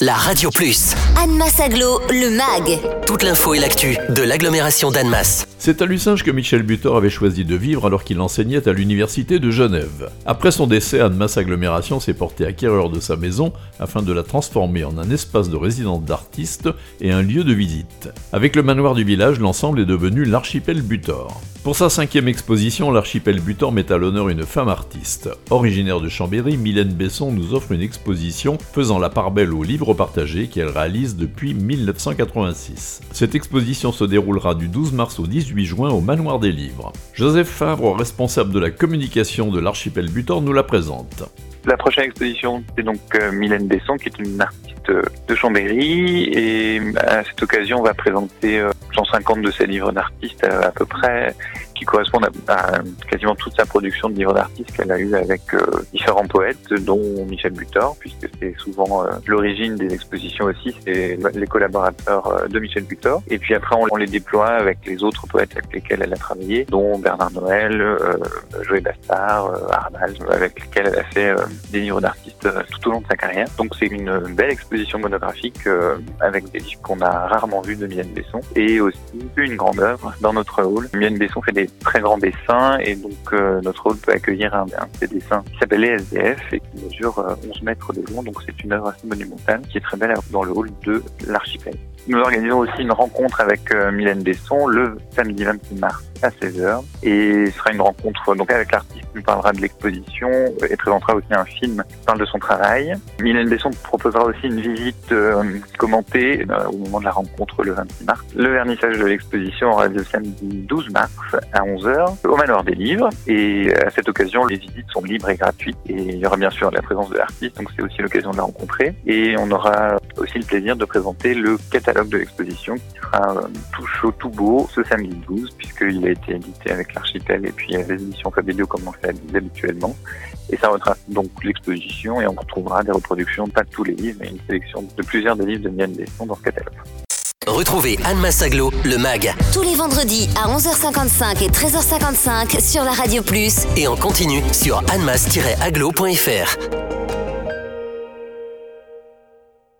la Radio Plus. Annemasse Aglo, le MAG. Toute l'info et l'actu de l'agglomération d'Annemasse. C'est à Lucinge que Michel Butor avait choisi de vivre alors qu'il enseignait à l'université de Genève. Après son décès, Annemasse Agglomération s'est porté acquéreur de sa maison afin de la transformer en un espace de résidence d'artistes et un lieu de visite. Avec le manoir du village, l'ensemble est devenu l'archipel Butor. Pour sa cinquième exposition, l'archipel Butor met à l'honneur une femme artiste. Originaire de Chambéry, Mylène Besson nous offre une exposition faisant la part belle au livre partagé qu'elle réalise depuis 1986. Cette exposition se déroulera du 12 mars au 18 juin au Manoir des Livres. Joseph Favre, responsable de la communication de l'archipel Butor, nous la présente. La prochaine exposition, c'est donc euh, Mylène Besson, qui est une artiste de Chambéry, et à cette occasion, on va présenter 150 euh, de ses livres d'artistes euh, à peu près, qui correspondent à, quasiment toute sa production de livres d'artistes qu'elle a eu avec euh, différents poètes, dont Michel Butor, puisque c'est souvent euh, l'origine des expositions aussi, c'est les collaborateurs euh, de Michel Butor. Et puis après, on, les déploie avec les autres poètes avec lesquels elle a travaillé, dont Bernard Noël, Joël Bastard, Arnal, avec lesquels elle a fait des livres d'artistes tout au long de sa carrière. Donc c'est une belle exposition monographique avec des livres qu'on a rarement vus de Mylène Besson et aussi une grande œuvre dans notre hall. Mylène Besson fait des très grands dessins et donc euh, notre hall peut accueillir un, un de ces dessins qui s'appelle les SDF et qui mesure 11 euh, mètres de long. Donc c'est une œuvre assez monumentale qui est très belle dans le hall de l'archipel. Nous organisons aussi une rencontre avec euh, Mylène Besson le samedi 26 mars à 16h et ce sera une rencontre donc avec l'artiste qui nous parlera de l'exposition et présentera aussi un film qui parle de son travail. Mylène Besson proposera aussi une visite euh, commentée euh, au moment de la rencontre le 26 mars. Le vernissage de l'exposition aura lieu samedi 12 mars à 11h au Manoir des Livres et à cette occasion les visites sont libres et gratuites et il y aura bien sûr la présence de l'artiste donc c'est aussi l'occasion de la rencontrer et on aura aussi le plaisir de présenter le catalogue de l'exposition qui sera euh, tout chaud, tout beau ce samedi 12 puisqu'il a été édité avec l'archipel et puis les éditions Fabelio comme on fait habituellement. Et ça retrace donc l'exposition et on retrouvera des reproductions, pas de tous les livres, mais une sélection de plusieurs des livres de Mian Besson dans ce catalogue. Retrouvez Anne Massaglo, le MAG. Tous les vendredis à 11h55 et 13h55 sur la Radio Plus. Et en continu sur annemass-aglo.fr.